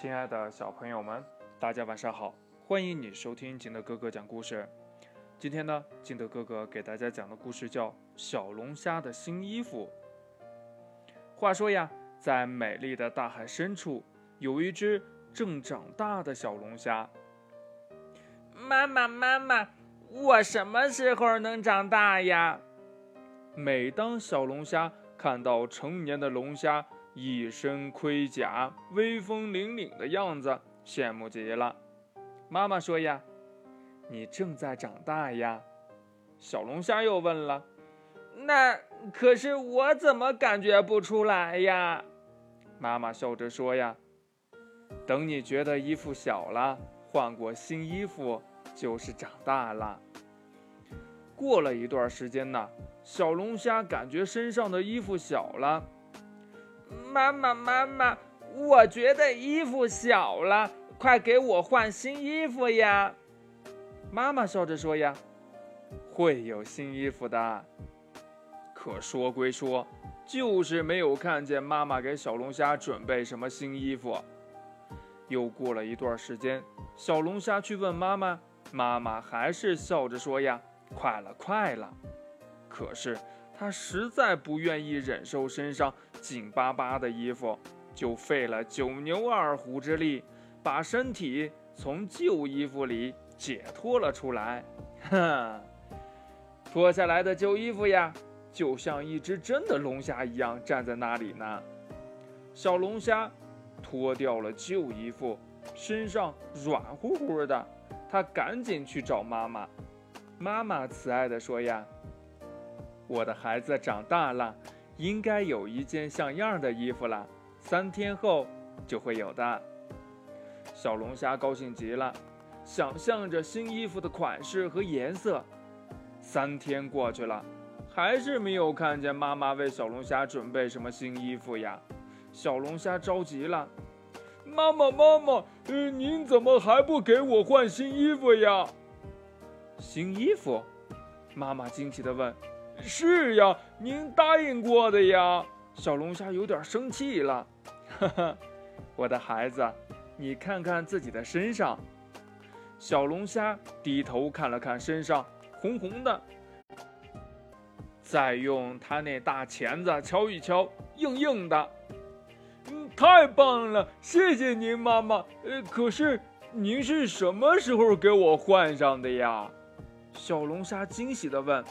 亲爱的小朋友们，大家晚上好！欢迎你收听金德哥哥讲故事。今天呢，金德哥哥给大家讲的故事叫《小龙虾的新衣服》。话说呀，在美丽的大海深处，有一只正长大的小龙虾。妈妈，妈妈，我什么时候能长大呀？每当小龙虾看到成年的龙虾，一身盔甲，威风凛凛的样子，羡慕极了。妈妈说：“呀，你正在长大呀。”小龙虾又问了：“那可是我怎么感觉不出来呀？”妈妈笑着说：“呀，等你觉得衣服小了，换过新衣服就是长大了。”过了一段时间呢，小龙虾感觉身上的衣服小了。妈妈，妈妈，我觉得衣服小了，快给我换新衣服呀！妈妈笑着说：“呀，会有新衣服的。”可说归说，就是没有看见妈妈给小龙虾准备什么新衣服。又过了一段时间，小龙虾去问妈妈，妈妈还是笑着说：“呀，快了，快了。”可是。他实在不愿意忍受身上紧巴巴的衣服，就费了九牛二虎之力，把身体从旧衣服里解脱了出来。哼，脱下来的旧衣服呀，就像一只真的龙虾一样站在那里呢。小龙虾脱掉了旧衣服，身上软乎乎的，他赶紧去找妈妈。妈妈慈爱地说：“呀。”我的孩子长大了，应该有一件像样的衣服了。三天后就会有的。小龙虾高兴极了，想象着新衣服的款式和颜色。三天过去了，还是没有看见妈妈为小龙虾准备什么新衣服呀。小龙虾着急了：“妈妈，妈妈，呃，您怎么还不给我换新衣服呀？”新衣服？妈妈惊奇地问。是呀，您答应过的呀。小龙虾有点生气了。哈哈，我的孩子，你看看自己的身上。小龙虾低头看了看身上，红红的。再用它那大钳子敲一敲，硬硬的。嗯，太棒了，谢谢您，妈妈。呃，可是您是什么时候给我换上的呀？小龙虾惊喜地问。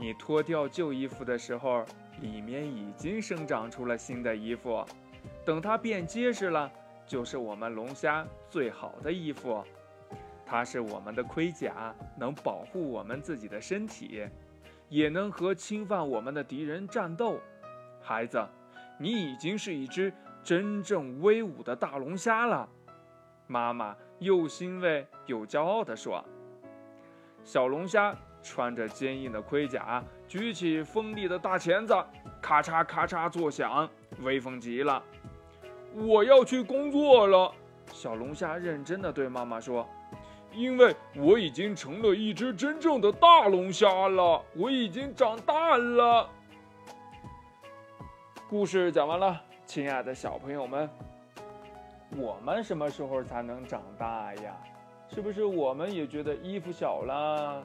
你脱掉旧衣服的时候，里面已经生长出了新的衣服。等它变结实了，就是我们龙虾最好的衣服。它是我们的盔甲，能保护我们自己的身体，也能和侵犯我们的敌人战斗。孩子，你已经是一只真正威武的大龙虾了。妈妈又欣慰又骄傲地说：“小龙虾。”穿着坚硬的盔甲，举起锋利的大钳子，咔嚓咔嚓作响，威风极了。我要去工作了，小龙虾认真的对妈妈说：“因为我已经成了一只真正的大龙虾了，我已经长大了。”故事讲完了，亲爱的小朋友们，我们什么时候才能长大呀？是不是我们也觉得衣服小了？